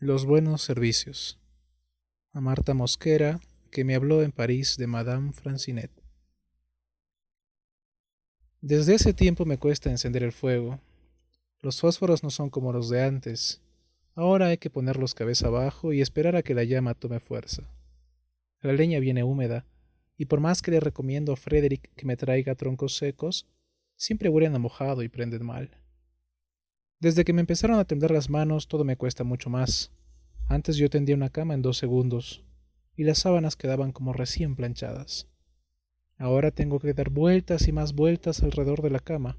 Los buenos servicios. A Marta Mosquera, que me habló en París de Madame Francinet. Desde ese tiempo me cuesta encender el fuego. Los fósforos no son como los de antes. Ahora hay que ponerlos cabeza abajo y esperar a que la llama tome fuerza. La leña viene húmeda, y por más que le recomiendo a Frederick que me traiga troncos secos, siempre huelen a mojado y prenden mal. Desde que me empezaron a temblar las manos todo me cuesta mucho más. Antes yo tendía una cama en dos segundos, y las sábanas quedaban como recién planchadas. Ahora tengo que dar vueltas y más vueltas alrededor de la cama,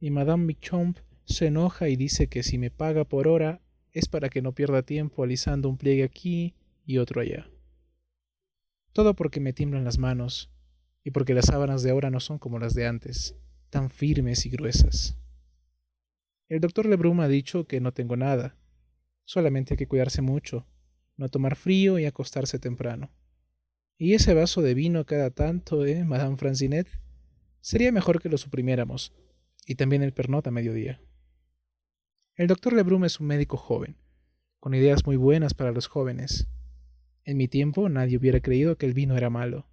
y Madame Michomp se enoja y dice que si me paga por hora es para que no pierda tiempo alisando un pliegue aquí y otro allá. Todo porque me tiemblan las manos, y porque las sábanas de ahora no son como las de antes, tan firmes y gruesas. El doctor Lebrun ha dicho que no tengo nada. Solamente hay que cuidarse mucho, no tomar frío y acostarse temprano. Y ese vaso de vino cada tanto, ¿eh, Madame Francinet? Sería mejor que lo suprimiéramos. Y también el pernot a mediodía. El doctor Lebrun es un médico joven, con ideas muy buenas para los jóvenes. En mi tiempo nadie hubiera creído que el vino era malo.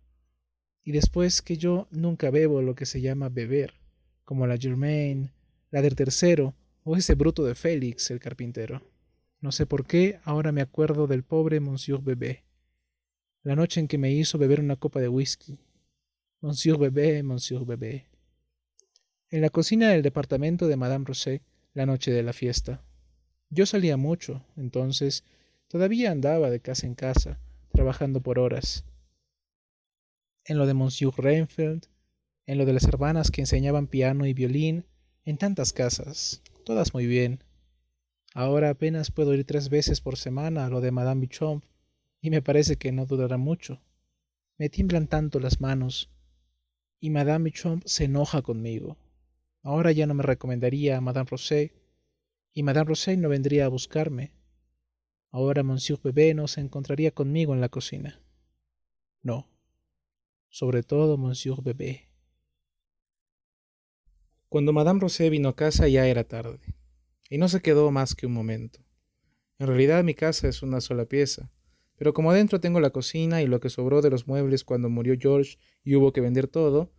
Y después que yo nunca bebo lo que se llama beber, como la Germain, la del tercero o ese bruto de Félix, el carpintero. No sé por qué, ahora me acuerdo del pobre Monsieur Bebé. La noche en que me hizo beber una copa de whisky. Monsieur Bebé, Monsieur Bebé. En la cocina del departamento de Madame Rosé, la noche de la fiesta. Yo salía mucho, entonces todavía andaba de casa en casa, trabajando por horas. En lo de Monsieur Reinfeldt, en lo de las hermanas que enseñaban piano y violín, en tantas casas, todas muy bien. Ahora apenas puedo ir tres veces por semana a lo de Madame Bichomp, y me parece que no durará mucho. Me tiemblan tanto las manos, y Madame Bichomp se enoja conmigo. Ahora ya no me recomendaría a Madame Rosé, y Madame Rosé no vendría a buscarme. Ahora Monsieur Bebé no se encontraría conmigo en la cocina. No, sobre todo Monsieur Bebé. Cuando Madame Rosé vino a casa ya era tarde, y no se quedó más que un momento. En realidad mi casa es una sola pieza, pero como adentro tengo la cocina y lo que sobró de los muebles cuando murió George y hubo que vender todo,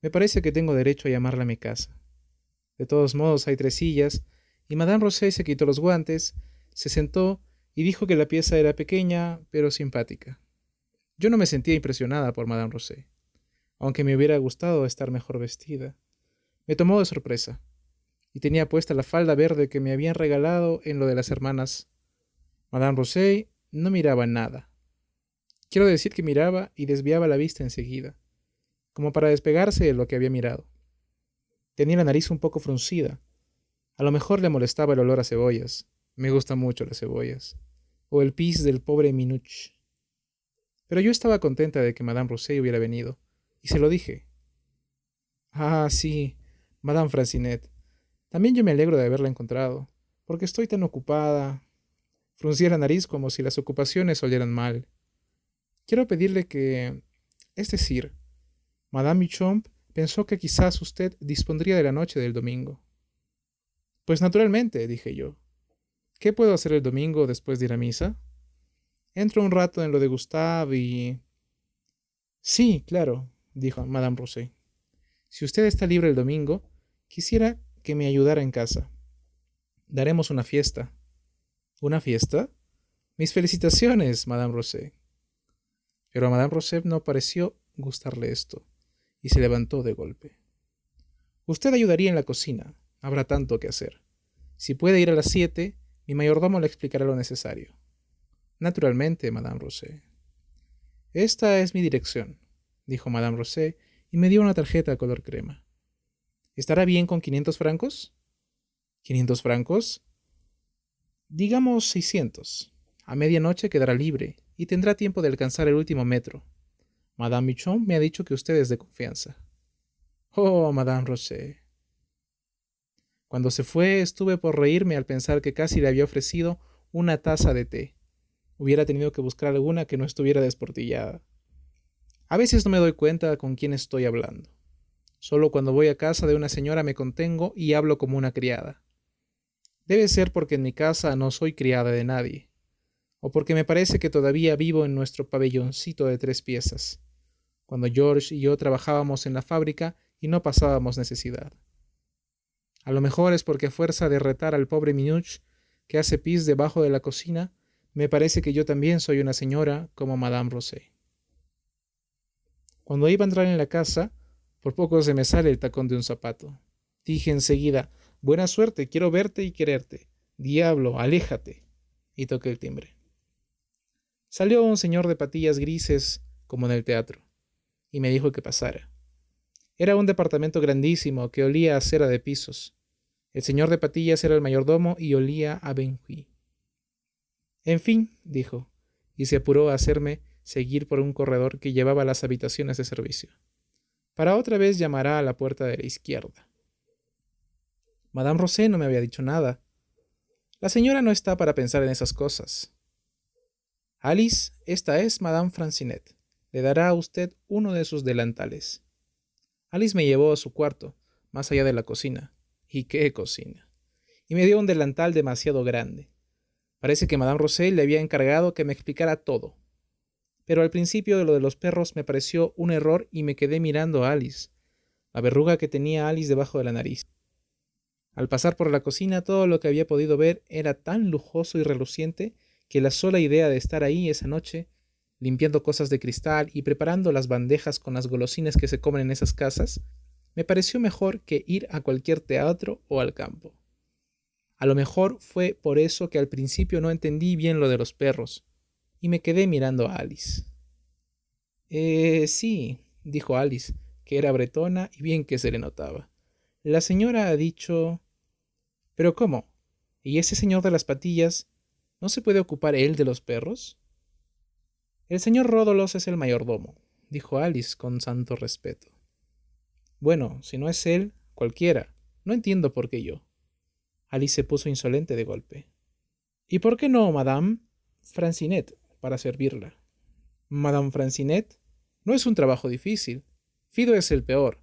me parece que tengo derecho a llamarla mi casa. De todos modos hay tres sillas, y Madame Rosé se quitó los guantes, se sentó y dijo que la pieza era pequeña, pero simpática. Yo no me sentía impresionada por Madame Rosé, aunque me hubiera gustado estar mejor vestida. Me tomó de sorpresa, y tenía puesta la falda verde que me habían regalado en lo de las hermanas. Madame Rosé no miraba nada. Quiero decir que miraba y desviaba la vista enseguida, como para despegarse de lo que había mirado. Tenía la nariz un poco fruncida. A lo mejor le molestaba el olor a cebollas. Me gustan mucho las cebollas. O el pis del pobre Minuch. Pero yo estaba contenta de que Madame Rosé hubiera venido, y se lo dije. Ah, sí, Madame Francinet. También yo me alegro de haberla encontrado, porque estoy tan ocupada. Fruncía la nariz como si las ocupaciones olieran mal. Quiero pedirle que... Es decir, Madame Michomp pensó que quizás usted dispondría de la noche del domingo. Pues naturalmente, dije yo. ¿Qué puedo hacer el domingo después de ir a misa? Entro un rato en lo de Gustave y... Sí, claro, dijo Madame Rosé. Si usted está libre el domingo, Quisiera que me ayudara en casa. Daremos una fiesta. ¿Una fiesta? Mis felicitaciones, Madame Rosé. Pero a Madame Rosé no pareció gustarle esto, y se levantó de golpe. Usted ayudaría en la cocina. Habrá tanto que hacer. Si puede ir a las siete, mi mayordomo le explicará lo necesario. Naturalmente, Madame Rosé. Esta es mi dirección, dijo Madame Rosé, y me dio una tarjeta color crema. ¿Estará bien con 500 francos? ¿500 francos? Digamos 600. A medianoche quedará libre y tendrá tiempo de alcanzar el último metro. Madame Michon me ha dicho que usted es de confianza. Oh, Madame Rocher. Cuando se fue estuve por reírme al pensar que casi le había ofrecido una taza de té. Hubiera tenido que buscar alguna que no estuviera desportillada. A veces no me doy cuenta con quién estoy hablando. Solo cuando voy a casa de una señora me contengo y hablo como una criada. Debe ser porque en mi casa no soy criada de nadie. o porque me parece que todavía vivo en nuestro pabelloncito de tres piezas, cuando George y yo trabajábamos en la fábrica y no pasábamos necesidad. A lo mejor es porque a fuerza de retar al pobre Minuch, que hace pis debajo de la cocina, me parece que yo también soy una señora como Madame Rosé. Cuando iba a entrar en la casa, por poco se me sale el tacón de un zapato. Dije enseguida, buena suerte, quiero verte y quererte. Diablo, aléjate. Y toqué el timbre. Salió un señor de patillas grises, como en el teatro, y me dijo que pasara. Era un departamento grandísimo que olía a cera de pisos. El señor de patillas era el mayordomo y olía a Benjuí. En fin, dijo, y se apuró a hacerme seguir por un corredor que llevaba a las habitaciones de servicio. Para otra vez llamará a la puerta de la izquierda. Madame Rosé no me había dicho nada. La señora no está para pensar en esas cosas. Alice, esta es Madame Francinet. Le dará a usted uno de sus delantales. Alice me llevó a su cuarto, más allá de la cocina. ¿Y qué cocina? Y me dio un delantal demasiado grande. Parece que Madame Rosé le había encargado que me explicara todo. Pero al principio de lo de los perros me pareció un error y me quedé mirando a Alice, la verruga que tenía Alice debajo de la nariz. Al pasar por la cocina todo lo que había podido ver era tan lujoso y reluciente que la sola idea de estar ahí esa noche, limpiando cosas de cristal y preparando las bandejas con las golosinas que se comen en esas casas, me pareció mejor que ir a cualquier teatro o al campo. A lo mejor fue por eso que al principio no entendí bien lo de los perros, y me quedé mirando a Alice. Eh, sí, dijo Alice, que era bretona y bien que se le notaba. La señora ha dicho. ¿Pero cómo? ¿Y ese señor de las patillas no se puede ocupar él de los perros? El señor Ródolos es el mayordomo, dijo Alice con santo respeto. Bueno, si no es él, cualquiera. No entiendo por qué yo. Alice se puso insolente de golpe. ¿Y por qué no, madame? Francinet, para servirla. Madame Francinet, no es un trabajo difícil. Fido es el peor.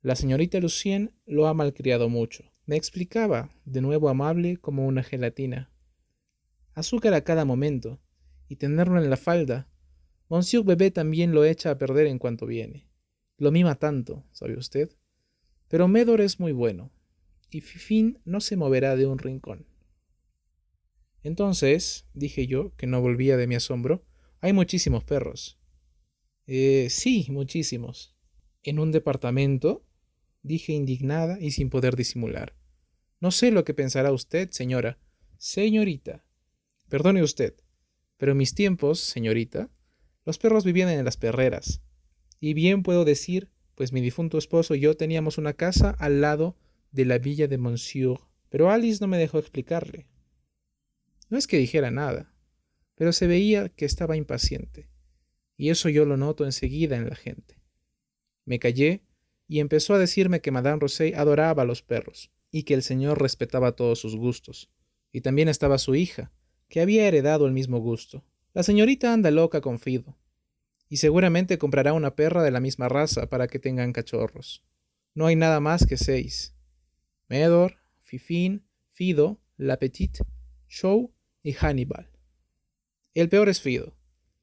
La señorita Lucien lo ha malcriado mucho. Me explicaba, de nuevo amable como una gelatina. Azúcar a cada momento, y tenerlo en la falda. Monsieur Bebé también lo echa a perder en cuanto viene. Lo mima tanto, ¿sabe usted? Pero Médor es muy bueno, y Fifín no se moverá de un rincón. Entonces, dije yo, que no volvía de mi asombro, hay muchísimos perros. Eh, sí, muchísimos. ¿En un departamento? dije indignada y sin poder disimular. No sé lo que pensará usted, señora. Señorita. Perdone usted, pero en mis tiempos, señorita, los perros vivían en las perreras. Y bien puedo decir, pues mi difunto esposo y yo teníamos una casa al lado de la villa de Monsieur, pero Alice no me dejó explicarle. No es que dijera nada, pero se veía que estaba impaciente, y eso yo lo noto enseguida en la gente. Me callé y empezó a decirme que Madame Rosé adoraba a los perros y que el señor respetaba todos sus gustos, y también estaba su hija, que había heredado el mismo gusto. La señorita anda loca con Fido, y seguramente comprará una perra de la misma raza para que tengan cachorros. No hay nada más que seis. Medor, Fifín, Fido, La Petite, Show y Hannibal. El peor es Fido.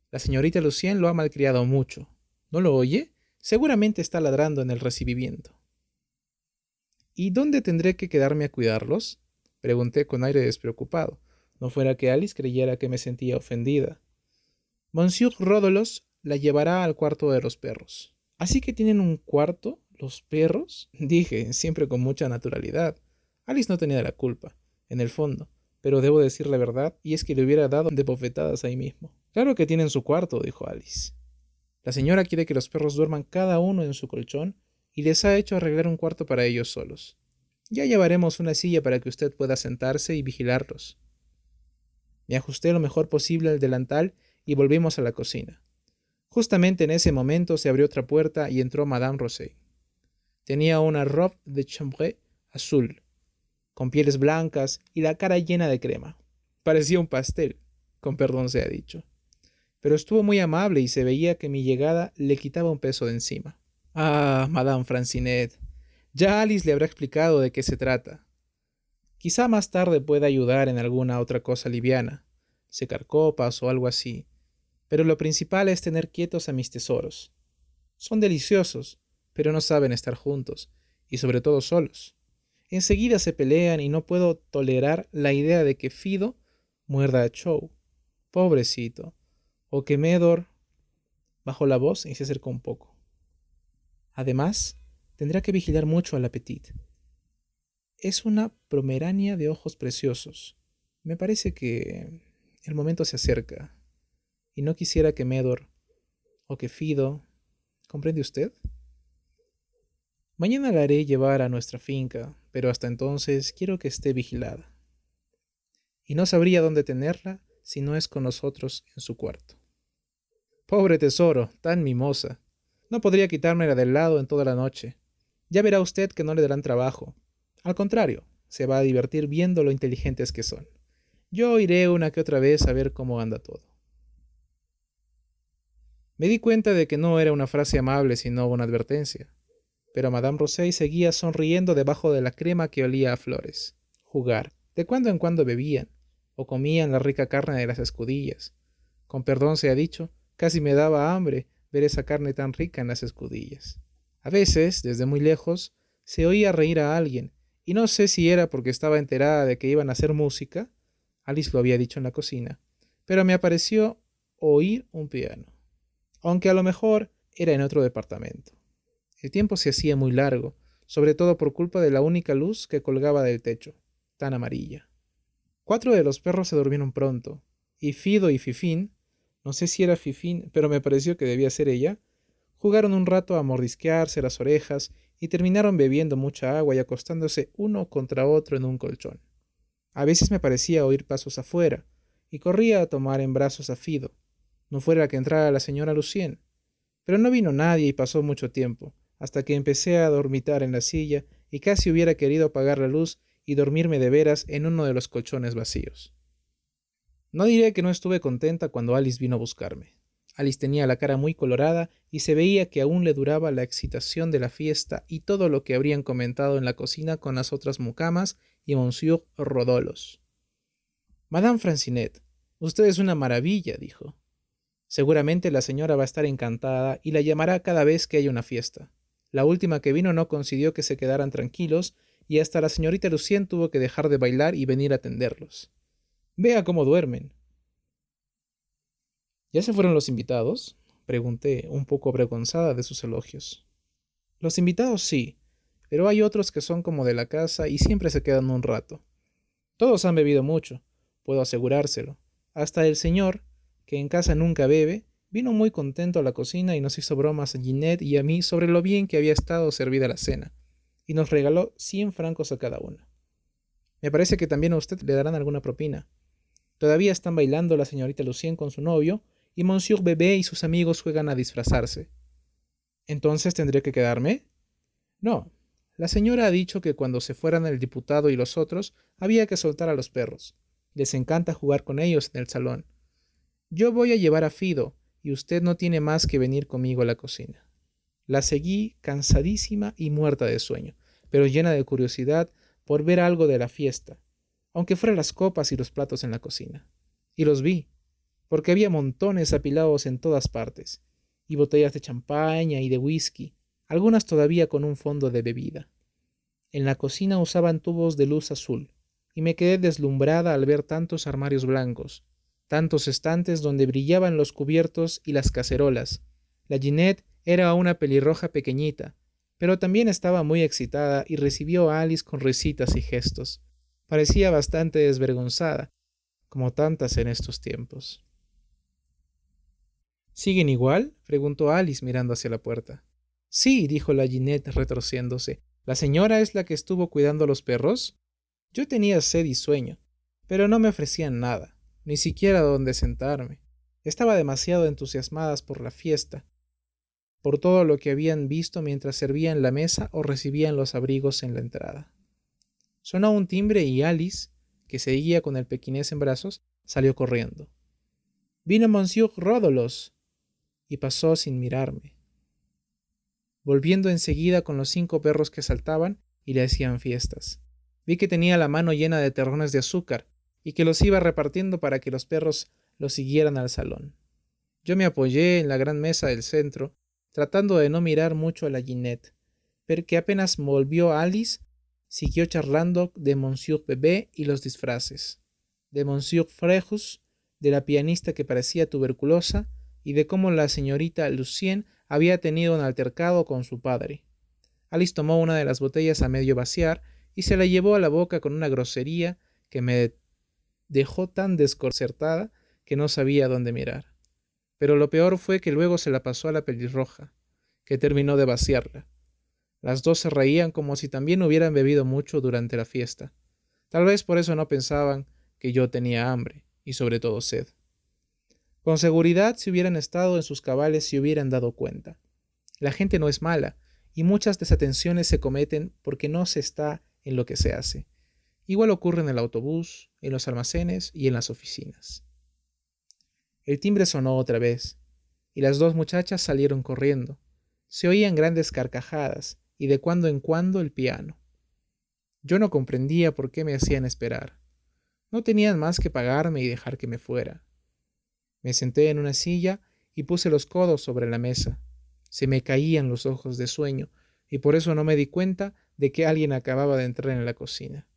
La señorita Lucien lo ha malcriado mucho. ¿No lo oye? Seguramente está ladrando en el recibimiento. ¿Y dónde tendré que quedarme a cuidarlos? pregunté con aire despreocupado, no fuera que Alice creyera que me sentía ofendida. Monsieur Rodolos la llevará al cuarto de los perros. ¿Así que tienen un cuarto, los perros? Dije, siempre con mucha naturalidad. Alice no tenía la culpa, en el fondo pero debo decir la verdad, y es que le hubiera dado de bofetadas ahí mismo. Claro que tienen su cuarto, dijo Alice. La señora quiere que los perros duerman cada uno en su colchón y les ha hecho arreglar un cuarto para ellos solos. Ya llevaremos una silla para que usted pueda sentarse y vigilarlos. Me ajusté lo mejor posible al delantal y volvimos a la cocina. Justamente en ese momento se abrió otra puerta y entró Madame Rosé. Tenía una robe de chambre azul, con pieles blancas y la cara llena de crema. Parecía un pastel, con perdón se ha dicho. Pero estuvo muy amable y se veía que mi llegada le quitaba un peso de encima. Ah, Madame Francinet. Ya Alice le habrá explicado de qué se trata. Quizá más tarde pueda ayudar en alguna otra cosa liviana. secar copas o algo así, pero lo principal es tener quietos a mis tesoros. Son deliciosos, pero no saben estar juntos, y sobre todo solos. Enseguida se pelean y no puedo tolerar la idea de que Fido muerda a Chow. Pobrecito. O que Medor bajó la voz y se acercó un poco. Además, tendrá que vigilar mucho al apetit. Es una promerania de ojos preciosos. Me parece que el momento se acerca. Y no quisiera que Medor o que Fido. ¿Comprende usted? Mañana la haré llevar a nuestra finca, pero hasta entonces quiero que esté vigilada. Y no sabría dónde tenerla si no es con nosotros en su cuarto. Pobre tesoro, tan mimosa. No podría quitármela del lado en toda la noche. Ya verá usted que no le darán trabajo. Al contrario, se va a divertir viendo lo inteligentes que son. Yo iré una que otra vez a ver cómo anda todo. Me di cuenta de que no era una frase amable sino una advertencia, pero Madame Rosé seguía sonriendo debajo de la crema que olía a flores. Jugar. De cuando en cuando bebían, o comían la rica carne de las escudillas. Con perdón se ha dicho, casi me daba hambre ver esa carne tan rica en las escudillas. A veces, desde muy lejos, se oía reír a alguien, y no sé si era porque estaba enterada de que iban a hacer música, Alice lo había dicho en la cocina, pero me apareció oír un piano, aunque a lo mejor era en otro departamento. El tiempo se hacía muy largo, sobre todo por culpa de la única luz que colgaba del techo, tan amarilla. Cuatro de los perros se durmieron pronto, y Fido y Fifín, no sé si era Fifín, pero me pareció que debía ser ella, jugaron un rato a mordisquearse las orejas y terminaron bebiendo mucha agua y acostándose uno contra otro en un colchón. A veces me parecía oír pasos afuera, y corría a tomar en brazos a Fido, no fuera que entrara la señora Lucien. Pero no vino nadie y pasó mucho tiempo, hasta que empecé a dormitar en la silla y casi hubiera querido apagar la luz y dormirme de veras en uno de los colchones vacíos. No diré que no estuve contenta cuando Alice vino a buscarme. Alice tenía la cara muy colorada y se veía que aún le duraba la excitación de la fiesta y todo lo que habrían comentado en la cocina con las otras mucamas y Monsieur Rodolos. Madame Francinet, usted es una maravilla, dijo. Seguramente la señora va a estar encantada y la llamará cada vez que haya una fiesta. La última que vino no consiguió que se quedaran tranquilos y hasta la señorita Lucien tuvo que dejar de bailar y venir a atenderlos. Vea cómo duermen. ¿Ya se fueron los invitados? pregunté, un poco avergonzada de sus elogios. Los invitados sí, pero hay otros que son como de la casa y siempre se quedan un rato. Todos han bebido mucho, puedo asegurárselo. Hasta el señor, que en casa nunca bebe, vino muy contento a la cocina y nos hizo bromas a Ginette y a mí sobre lo bien que había estado servida la cena y nos regaló 100 francos a cada uno. Me parece que también a usted le darán alguna propina. Todavía están bailando la señorita Lucien con su novio y Monsieur Bebé y sus amigos juegan a disfrazarse. ¿Entonces tendré que quedarme? No. La señora ha dicho que cuando se fueran el diputado y los otros, había que soltar a los perros. Les encanta jugar con ellos en el salón. Yo voy a llevar a Fido, y usted no tiene más que venir conmigo a la cocina. La seguí cansadísima y muerta de sueño, pero llena de curiosidad por ver algo de la fiesta, aunque fueran las copas y los platos en la cocina. Y los vi, porque había montones apilados en todas partes, y botellas de champaña y de whisky, algunas todavía con un fondo de bebida. En la cocina usaban tubos de luz azul, y me quedé deslumbrada al ver tantos armarios blancos, tantos estantes donde brillaban los cubiertos y las cacerolas. La Ginette era una pelirroja pequeñita, pero también estaba muy excitada y recibió a Alice con risitas y gestos. Parecía bastante desvergonzada, como tantas en estos tiempos. ¿Siguen igual? preguntó Alice mirando hacia la puerta. Sí, dijo la Ginette retorciéndose. ¿La señora es la que estuvo cuidando a los perros? Yo tenía sed y sueño, pero no me ofrecían nada, ni siquiera donde sentarme. Estaba demasiado entusiasmadas por la fiesta, por todo lo que habían visto mientras servían la mesa o recibían los abrigos en la entrada. Sonó un timbre y Alice, que seguía con el pequinés en brazos, salió corriendo. Vino Monsieur Ródolos y pasó sin mirarme, volviendo enseguida con los cinco perros que saltaban y le hacían fiestas. Vi que tenía la mano llena de terrones de azúcar y que los iba repartiendo para que los perros los siguieran al salón. Yo me apoyé en la gran mesa del centro, tratando de no mirar mucho a la Ginette, pero que apenas volvió Alice, siguió charlando de Monsieur Bebé y los disfraces, de Monsieur Frejus, de la pianista que parecía tuberculosa, y de cómo la señorita Lucien había tenido un altercado con su padre. Alice tomó una de las botellas a medio vaciar y se la llevó a la boca con una grosería que me dejó tan desconcertada que no sabía dónde mirar. Pero lo peor fue que luego se la pasó a la pelirroja, que terminó de vaciarla. Las dos se reían como si también hubieran bebido mucho durante la fiesta. Tal vez por eso no pensaban que yo tenía hambre, y sobre todo sed. Con seguridad si hubieran estado en sus cabales se hubieran dado cuenta. La gente no es mala, y muchas desatenciones se cometen porque no se está en lo que se hace. Igual ocurre en el autobús, en los almacenes y en las oficinas. El timbre sonó otra vez, y las dos muchachas salieron corriendo. Se oían grandes carcajadas, y de cuando en cuando el piano. Yo no comprendía por qué me hacían esperar. No tenían más que pagarme y dejar que me fuera. Me senté en una silla y puse los codos sobre la mesa. Se me caían los ojos de sueño, y por eso no me di cuenta de que alguien acababa de entrar en la cocina.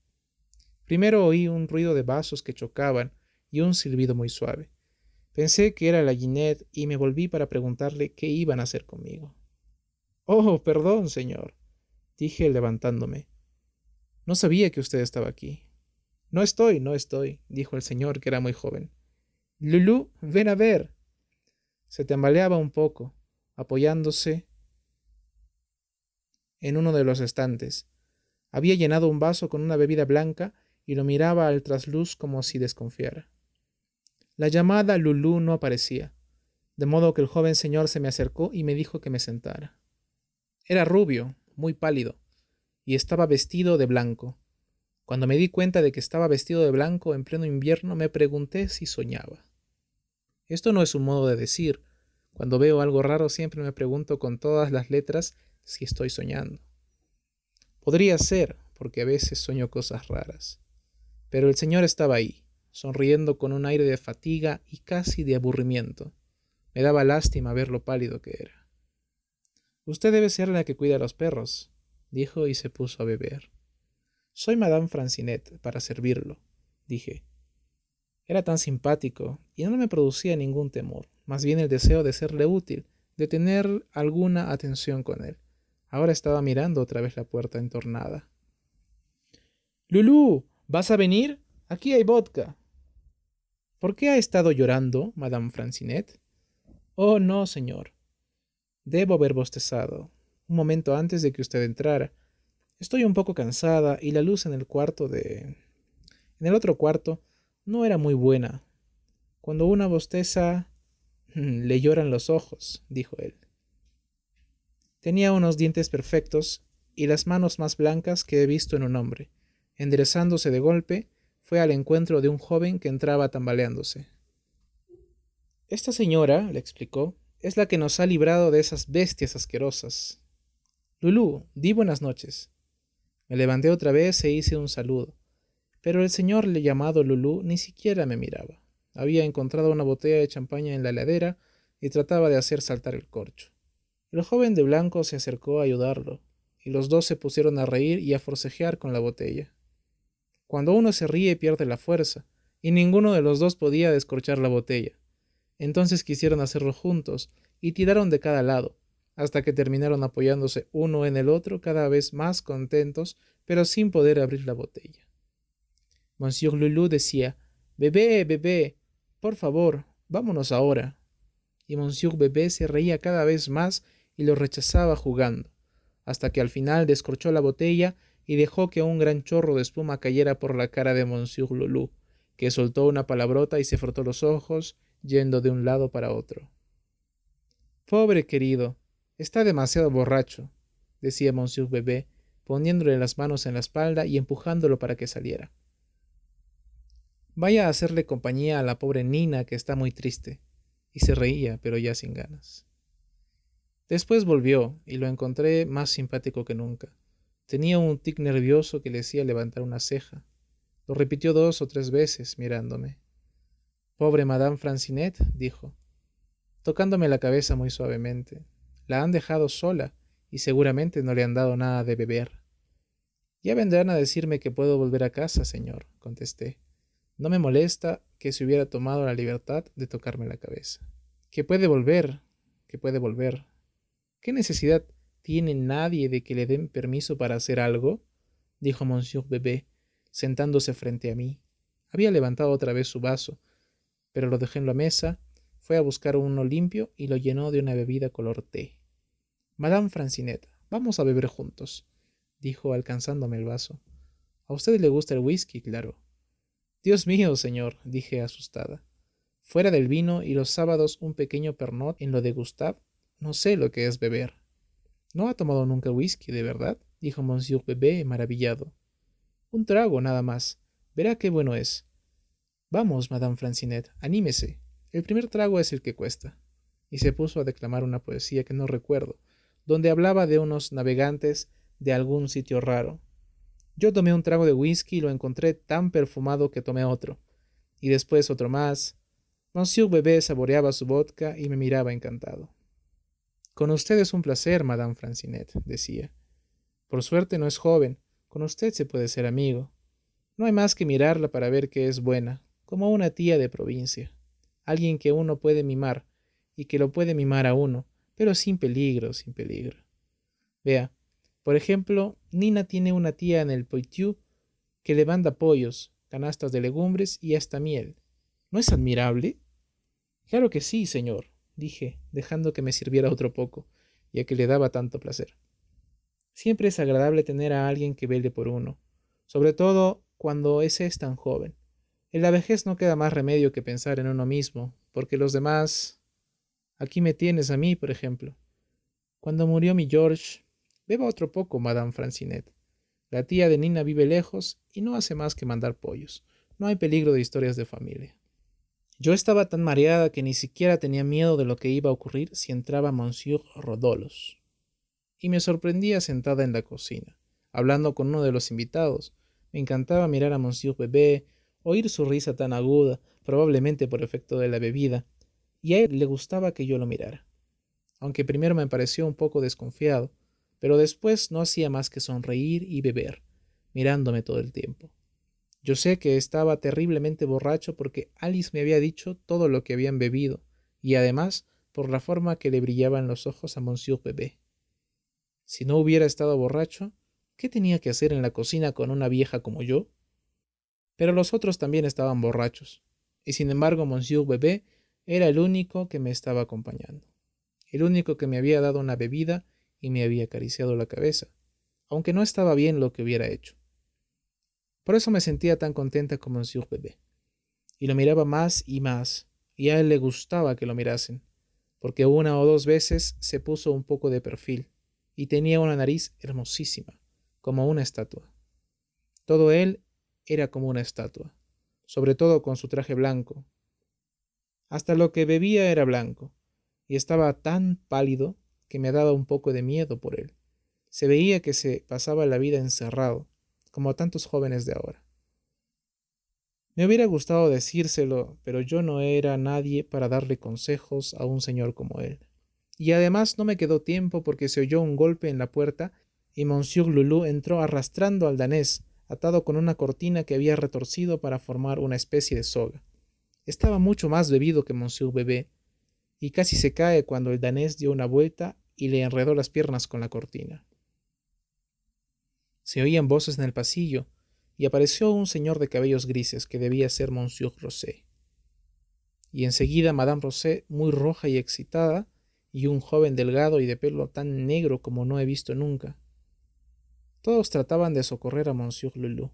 Primero oí un ruido de vasos que chocaban y un silbido muy suave. Pensé que era la Ginette y me volví para preguntarle qué iban a hacer conmigo. Oh, perdón, señor, dije levantándome. No sabía que usted estaba aquí. No estoy, no estoy, dijo el señor, que era muy joven. Lulú, ven a ver. Se tambaleaba un poco, apoyándose en uno de los estantes. Había llenado un vaso con una bebida blanca y lo miraba al trasluz como si desconfiara. La llamada Lulú no aparecía, de modo que el joven señor se me acercó y me dijo que me sentara. Era rubio, muy pálido, y estaba vestido de blanco. Cuando me di cuenta de que estaba vestido de blanco en pleno invierno, me pregunté si soñaba. Esto no es un modo de decir. Cuando veo algo raro siempre me pregunto con todas las letras si estoy soñando. Podría ser, porque a veces sueño cosas raras. Pero el señor estaba ahí, sonriendo con un aire de fatiga y casi de aburrimiento. Me daba lástima ver lo pálido que era. Usted debe ser la que cuida a los perros, dijo y se puso a beber. Soy Madame Francinet, para servirlo, dije. Era tan simpático y no me producía ningún temor, más bien el deseo de serle útil, de tener alguna atención con él. Ahora estaba mirando otra vez la puerta entornada. Lulú, ¿vas a venir? Aquí hay vodka. ¿Por qué ha estado llorando, Madame Francinet? Oh, no, señor. Debo haber bostezado, un momento antes de que usted entrara. Estoy un poco cansada y la luz en el cuarto de... en el otro cuarto no era muy buena. Cuando una bosteza... le lloran los ojos, dijo él. Tenía unos dientes perfectos y las manos más blancas que he visto en un hombre. Enderezándose de golpe, fue al encuentro de un joven que entraba tambaleándose. Esta señora, le explicó, es la que nos ha librado de esas bestias asquerosas. Lulú, di buenas noches. Me levanté otra vez e hice un saludo, pero el señor le llamado Lulú ni siquiera me miraba. Había encontrado una botella de champaña en la heladera y trataba de hacer saltar el corcho. El joven de blanco se acercó a ayudarlo, y los dos se pusieron a reír y a forcejear con la botella. Cuando uno se ríe pierde la fuerza, y ninguno de los dos podía descorchar la botella. Entonces quisieron hacerlo juntos, y tiraron de cada lado, hasta que terminaron apoyándose uno en el otro cada vez más contentos, pero sin poder abrir la botella. Monsieur Lulu decía Bebé, bebé, por favor, vámonos ahora. Y Monsieur Bebé se reía cada vez más y lo rechazaba jugando, hasta que al final descorchó la botella y dejó que un gran chorro de espuma cayera por la cara de Monsieur Lulu, que soltó una palabrota y se frotó los ojos, yendo de un lado para otro. Pobre querido, está demasiado borracho, decía Monsieur Bebé, poniéndole las manos en la espalda y empujándolo para que saliera. Vaya a hacerle compañía a la pobre Nina que está muy triste. Y se reía, pero ya sin ganas. Después volvió, y lo encontré más simpático que nunca. Tenía un tic nervioso que le hacía levantar una ceja. Lo repitió dos o tres veces, mirándome. Pobre Madame Francinet, dijo, tocándome la cabeza muy suavemente. La han dejado sola y seguramente no le han dado nada de beber. Ya vendrán a decirme que puedo volver a casa, señor, contesté. No me molesta que se hubiera tomado la libertad de tocarme la cabeza. Que puede volver, que puede volver. ¿Qué necesidad tiene nadie de que le den permiso para hacer algo? dijo Monsieur Bebé, sentándose frente a mí. Había levantado otra vez su vaso, pero lo dejé en la mesa, fue a buscar uno limpio y lo llenó de una bebida color té. Madame Francinet, vamos a beber juntos, dijo alcanzándome el vaso. A usted le gusta el whisky, claro. Dios mío, señor, dije asustada. Fuera del vino y los sábados un pequeño pernot en lo de Gustave, no sé lo que es beber. ¿No ha tomado nunca whisky, de verdad? dijo Monsieur Bebé maravillado. Un trago nada más. Verá qué bueno es. Vamos, Madame Francinet, anímese. El primer trago es el que cuesta. Y se puso a declamar una poesía que no recuerdo, donde hablaba de unos navegantes de algún sitio raro. Yo tomé un trago de whisky y lo encontré tan perfumado que tomé otro, y después otro más. Monsieur Bebé saboreaba su vodka y me miraba encantado. Con usted es un placer, Madame Francinet, decía. Por suerte no es joven, con usted se puede ser amigo. No hay más que mirarla para ver que es buena, como una tía de provincia, alguien que uno puede mimar, y que lo puede mimar a uno, pero sin peligro, sin peligro. Vea, por ejemplo, Nina tiene una tía en el Poitou que le manda pollos, canastas de legumbres y hasta miel. ¿No es admirable? Claro que sí, señor, dije, dejando que me sirviera otro poco, ya que le daba tanto placer. Siempre es agradable tener a alguien que vele por uno, sobre todo cuando ese es tan joven. En la vejez no queda más remedio que pensar en uno mismo, porque los demás Aquí me tienes a mí, por ejemplo. Cuando murió mi George, beba otro poco, Madame Francinet. La tía de Nina vive lejos y no hace más que mandar pollos. No hay peligro de historias de familia. Yo estaba tan mareada que ni siquiera tenía miedo de lo que iba a ocurrir si entraba Monsieur Rodolos. Y me sorprendía sentada en la cocina, hablando con uno de los invitados. Me encantaba mirar a Monsieur Bebé, oír su risa tan aguda, probablemente por efecto de la bebida, y a él le gustaba que yo lo mirara. Aunque primero me pareció un poco desconfiado, pero después no hacía más que sonreír y beber, mirándome todo el tiempo. Yo sé que estaba terriblemente borracho porque Alice me había dicho todo lo que habían bebido, y además por la forma que le brillaban los ojos a Monsieur Bebé. Si no hubiera estado borracho, ¿qué tenía que hacer en la cocina con una vieja como yo? Pero los otros también estaban borrachos, y sin embargo Monsieur Bebé era el único que me estaba acompañando, el único que me había dado una bebida y me había acariciado la cabeza, aunque no estaba bien lo que hubiera hecho. Por eso me sentía tan contenta como Monsieur Bebé. Y lo miraba más y más, y a él le gustaba que lo mirasen, porque una o dos veces se puso un poco de perfil, y tenía una nariz hermosísima, como una estatua. Todo él era como una estatua, sobre todo con su traje blanco, hasta lo que bebía era blanco, y estaba tan pálido que me daba un poco de miedo por él. Se veía que se pasaba la vida encerrado, como a tantos jóvenes de ahora. Me hubiera gustado decírselo, pero yo no era nadie para darle consejos a un señor como él. Y además no me quedó tiempo porque se oyó un golpe en la puerta y Monsieur Loulou entró arrastrando al danés, atado con una cortina que había retorcido para formar una especie de soga. Estaba mucho más bebido que Monsieur Bebé, y casi se cae cuando el danés dio una vuelta y le enredó las piernas con la cortina. Se oían voces en el pasillo, y apareció un señor de cabellos grises que debía ser Monsieur Rosé. Y enseguida Madame Rosé, muy roja y excitada, y un joven delgado y de pelo tan negro como no he visto nunca. Todos trataban de socorrer a Monsieur Lulu,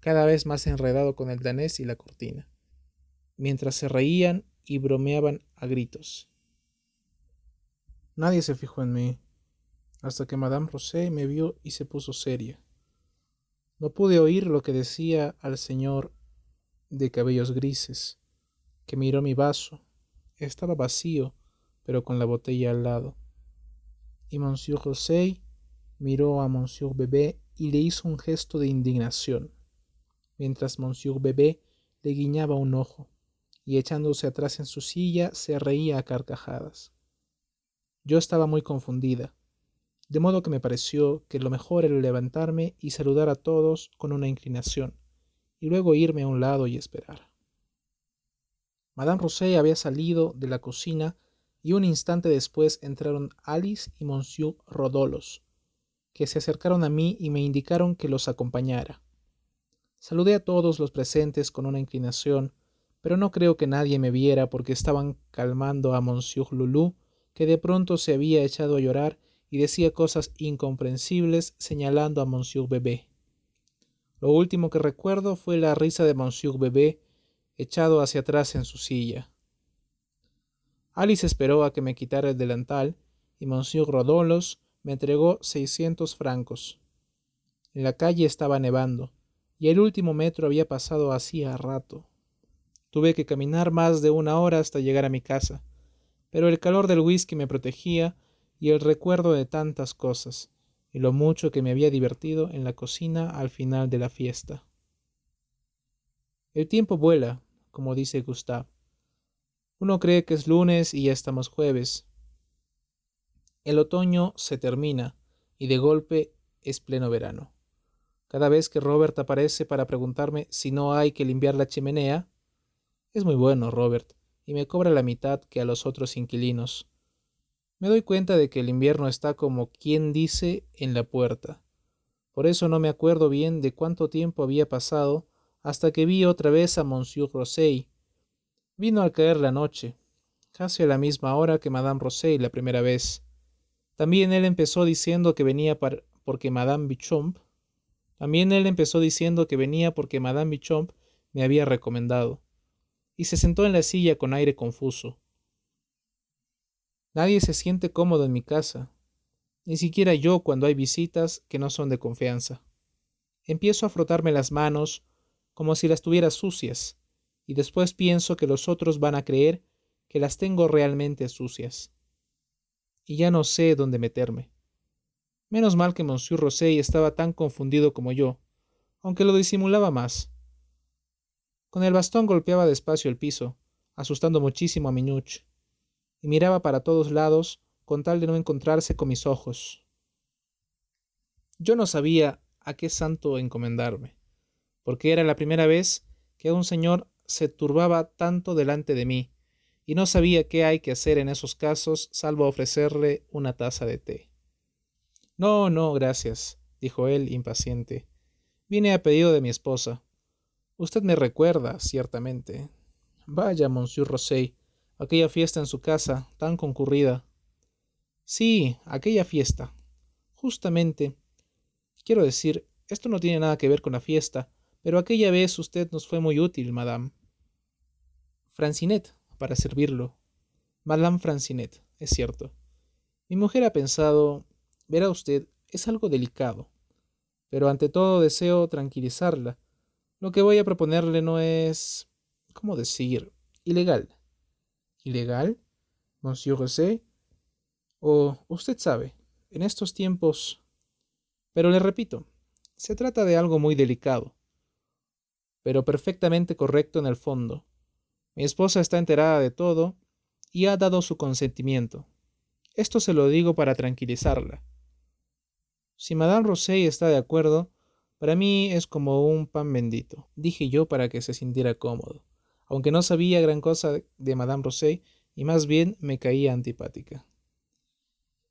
cada vez más enredado con el danés y la cortina mientras se reían y bromeaban a gritos. Nadie se fijó en mí, hasta que Madame Rosé me vio y se puso seria. No pude oír lo que decía al señor de cabellos grises, que miró mi vaso. Estaba vacío, pero con la botella al lado. Y Monsieur Rosé miró a Monsieur Bebé y le hizo un gesto de indignación. mientras Monsieur Bebé le guiñaba un ojo, y echándose atrás en su silla se reía a carcajadas. Yo estaba muy confundida, de modo que me pareció que lo mejor era levantarme y saludar a todos con una inclinación, y luego irme a un lado y esperar. Madame Rosé había salido de la cocina y un instante después entraron Alice y Monsieur Rodolos, que se acercaron a mí y me indicaron que los acompañara. Saludé a todos los presentes con una inclinación, pero no creo que nadie me viera porque estaban calmando a Monsieur Loulou, que de pronto se había echado a llorar y decía cosas incomprensibles señalando a Monsieur Bebé. Lo último que recuerdo fue la risa de Monsieur Bebé echado hacia atrás en su silla. Alice esperó a que me quitara el delantal y Monsieur Rodolos me entregó seiscientos francos. En la calle estaba nevando, y el último metro había pasado hacía rato. Tuve que caminar más de una hora hasta llegar a mi casa, pero el calor del whisky me protegía y el recuerdo de tantas cosas, y lo mucho que me había divertido en la cocina al final de la fiesta. El tiempo vuela, como dice Gustave. Uno cree que es lunes y ya estamos jueves. El otoño se termina y de golpe es pleno verano. Cada vez que Robert aparece para preguntarme si no hay que limpiar la chimenea, es muy bueno, Robert, y me cobra la mitad que a los otros inquilinos. Me doy cuenta de que el invierno está como quien dice en la puerta. Por eso no me acuerdo bien de cuánto tiempo había pasado hasta que vi otra vez a Monsieur Rosey. Vino al caer la noche, casi a la misma hora que Madame Rosey la primera vez. También él empezó diciendo que venía porque Madame Bichomp. También él empezó diciendo que venía porque Madame Bichomp me había recomendado. Y se sentó en la silla con aire confuso. Nadie se siente cómodo en mi casa, ni siquiera yo cuando hay visitas que no son de confianza. Empiezo a frotarme las manos como si las tuviera sucias, y después pienso que los otros van a creer que las tengo realmente sucias y ya no sé dónde meterme. Menos mal que Monsieur Rosey estaba tan confundido como yo, aunque lo disimulaba más. Con el bastón golpeaba despacio el piso, asustando muchísimo a Minuch, y miraba para todos lados con tal de no encontrarse con mis ojos. Yo no sabía a qué santo encomendarme, porque era la primera vez que un señor se turbaba tanto delante de mí, y no sabía qué hay que hacer en esos casos salvo ofrecerle una taza de té. No, no, gracias, dijo él impaciente. Vine a pedido de mi esposa. Usted me recuerda, ciertamente. Vaya, monsieur Rosey, aquella fiesta en su casa, tan concurrida. Sí, aquella fiesta. Justamente. Quiero decir, esto no tiene nada que ver con la fiesta, pero aquella vez usted nos fue muy útil, madame. Francinet, para servirlo. Madame Francinet, es cierto. Mi mujer ha pensado, verá usted, es algo delicado. Pero ante todo deseo tranquilizarla. Lo que voy a proponerle no es, ¿cómo decir?, ilegal. ¿Ilegal? Monsieur José? O usted sabe, en estos tiempos... Pero le repito, se trata de algo muy delicado, pero perfectamente correcto en el fondo. Mi esposa está enterada de todo y ha dado su consentimiento. Esto se lo digo para tranquilizarla. Si Madame Rosey está de acuerdo, para mí es como un pan bendito, dije yo para que se sintiera cómodo, aunque no sabía gran cosa de Madame Rosey y más bien me caía antipática.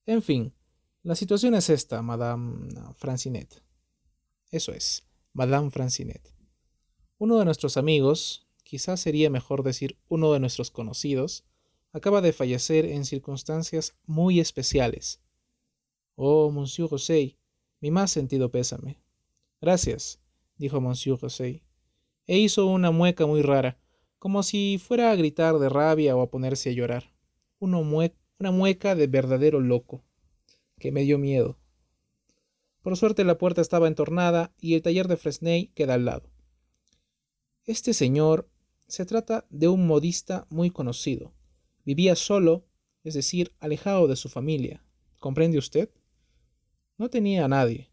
En fin, la situación es esta, Madame Francinet. Eso es, Madame Francinet. Uno de nuestros amigos, quizás sería mejor decir uno de nuestros conocidos, acaba de fallecer en circunstancias muy especiales. Oh, monsieur Rosey, mi más sentido pésame. Gracias, dijo monsieur Rosey, e hizo una mueca muy rara, como si fuera a gritar de rabia o a ponerse a llorar. una mueca de verdadero loco, que me dio miedo. Por suerte la puerta estaba entornada y el taller de Fresney queda al lado. Este señor se trata de un modista muy conocido. Vivía solo, es decir, alejado de su familia. ¿Comprende usted? No tenía a nadie,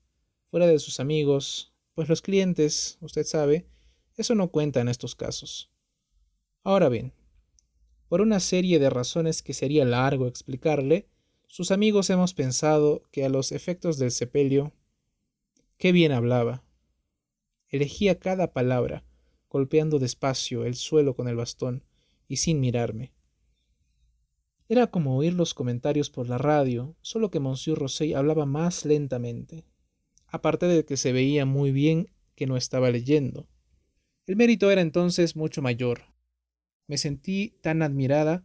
fuera de sus amigos, pues los clientes, usted sabe, Eso no cuenta en estos casos. Ahora bien, por una serie de razones que sería largo explicarle, sus amigos hemos pensado que a los efectos del sepelio, qué bien hablaba. Elegía cada palabra, golpeando despacio el suelo con el bastón y sin mirarme. Era como oír los comentarios por la radio, solo que Monsieur Rosey hablaba más lentamente, aparte de que se veía muy bien que no estaba leyendo. El mérito era entonces mucho mayor, me sentí tan admirada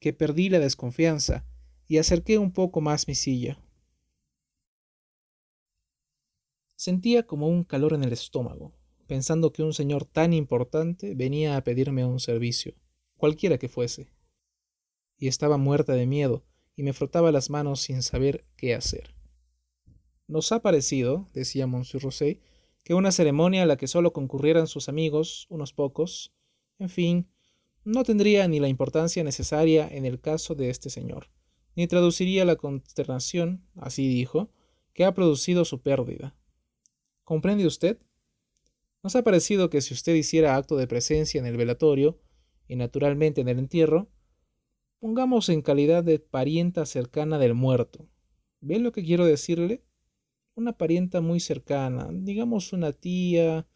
que perdí la desconfianza y acerqué un poco más mi silla. Sentía como un calor en el estómago, pensando que un señor tan importante venía a pedirme un servicio, cualquiera que fuese. Y estaba muerta de miedo y me frotaba las manos sin saber qué hacer. Nos ha parecido, decía Monsieur Rosé, que una ceremonia a la que solo concurrieran sus amigos, unos pocos, en fin, no tendría ni la importancia necesaria en el caso de este señor, ni traduciría la consternación, así dijo, que ha producido su pérdida. ¿Comprende usted? Nos ha parecido que si usted hiciera acto de presencia en el velatorio, y naturalmente en el entierro, pongamos en calidad de parienta cercana del muerto. ¿Ve lo que quiero decirle? Una parienta muy cercana, digamos una tía,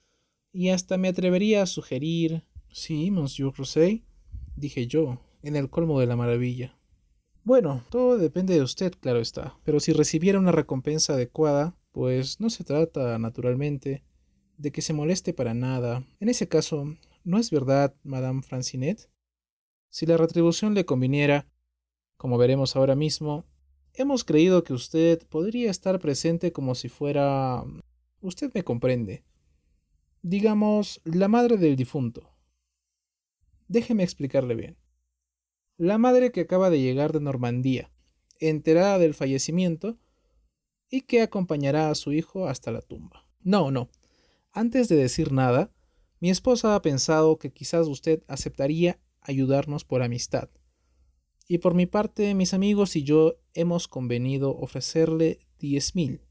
y hasta me atrevería a sugerir Sí, monsieur Rosey, dije yo, en el colmo de la maravilla. Bueno, todo depende de usted, claro está, pero si recibiera una recompensa adecuada, pues no se trata, naturalmente, de que se moleste para nada. En ese caso, ¿no es verdad, Madame Francinet? Si la retribución le conviniera, como veremos ahora mismo, hemos creído que usted podría estar presente como si fuera... Usted me comprende. Digamos, la madre del difunto. Déjeme explicarle bien. La madre que acaba de llegar de Normandía, enterada del fallecimiento, y que acompañará a su hijo hasta la tumba. No, no. Antes de decir nada, mi esposa ha pensado que quizás usted aceptaría ayudarnos por amistad. Y por mi parte, mis amigos y yo hemos convenido ofrecerle diez mil.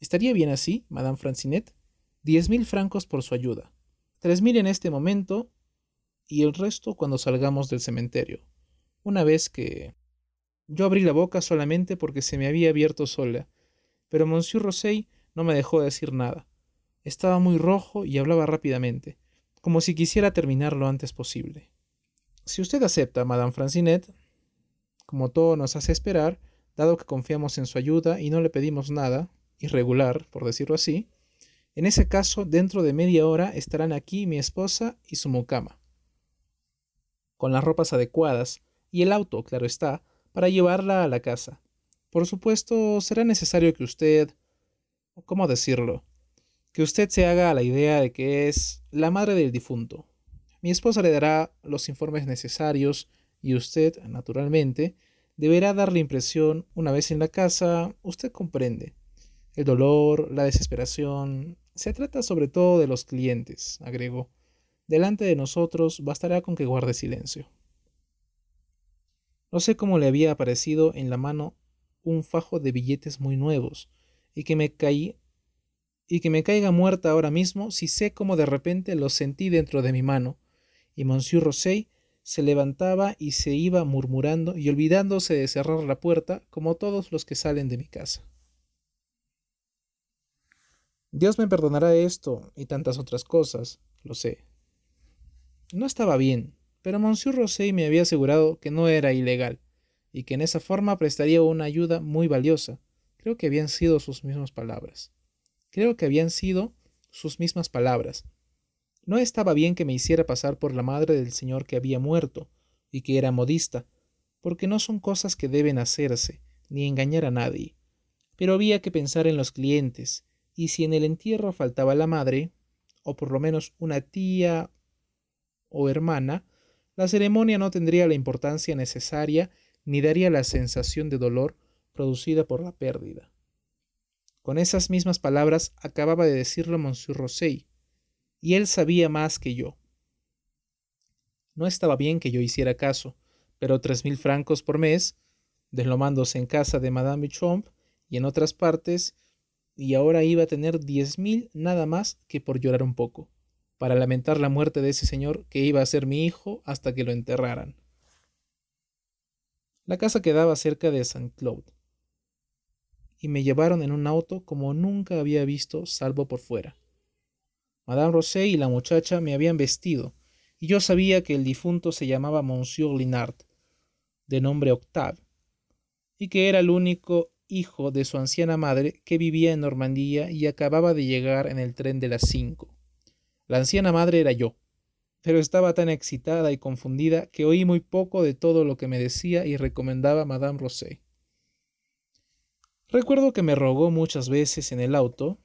¿Estaría bien así, Madame Francinet? Diez mil francos por su ayuda. Tres mil en este momento y el resto cuando salgamos del cementerio. Una vez que... Yo abrí la boca solamente porque se me había abierto sola, pero Monsieur Rosey no me dejó decir nada. Estaba muy rojo y hablaba rápidamente, como si quisiera terminar lo antes posible. Si usted acepta, Madame Francinet, como todo nos hace esperar, dado que confiamos en su ayuda y no le pedimos nada, irregular, por decirlo así, en ese caso, dentro de media hora estarán aquí mi esposa y su mucama con las ropas adecuadas y el auto, claro está, para llevarla a la casa. Por supuesto, será necesario que usted... ¿Cómo decirlo? Que usted se haga la idea de que es la madre del difunto. Mi esposa le dará los informes necesarios y usted, naturalmente, deberá dar la impresión, una vez en la casa, usted comprende. El dolor, la desesperación. Se trata sobre todo de los clientes, agregó. Delante de nosotros bastará con que guarde silencio. No sé cómo le había aparecido en la mano un fajo de billetes muy nuevos, y que me caí y que me caiga muerta ahora mismo si sé cómo de repente los sentí dentro de mi mano, y Monsieur Rosey se levantaba y se iba murmurando y olvidándose de cerrar la puerta como todos los que salen de mi casa. Dios me perdonará esto y tantas otras cosas, lo sé, no estaba bien, pero Monsieur Rosey me había asegurado que no era ilegal, y que en esa forma prestaría una ayuda muy valiosa. Creo que habían sido sus mismas palabras. Creo que habían sido sus mismas palabras. No estaba bien que me hiciera pasar por la madre del señor que había muerto, y que era modista, porque no son cosas que deben hacerse, ni engañar a nadie. Pero había que pensar en los clientes, y si en el entierro faltaba la madre, o por lo menos una tía o hermana, la ceremonia no tendría la importancia necesaria ni daría la sensación de dolor producida por la pérdida. Con esas mismas palabras acababa de decirlo Monsieur Rosey, y él sabía más que yo. No estaba bien que yo hiciera caso, pero tres mil francos por mes, deslomándose en casa de Madame Bichomp y en otras partes, y ahora iba a tener diez mil nada más que por llorar un poco. Para lamentar la muerte de ese señor que iba a ser mi hijo hasta que lo enterraran. La casa quedaba cerca de Saint Claude, y me llevaron en un auto como nunca había visto salvo por fuera. Madame Rosé y la muchacha me habían vestido, y yo sabía que el difunto se llamaba Monsieur Linard, de nombre Octave, y que era el único hijo de su anciana madre que vivía en Normandía y acababa de llegar en el tren de las cinco. La anciana madre era yo, pero estaba tan excitada y confundida que oí muy poco de todo lo que me decía y recomendaba Madame Rosé. Recuerdo que me rogó muchas veces en el auto,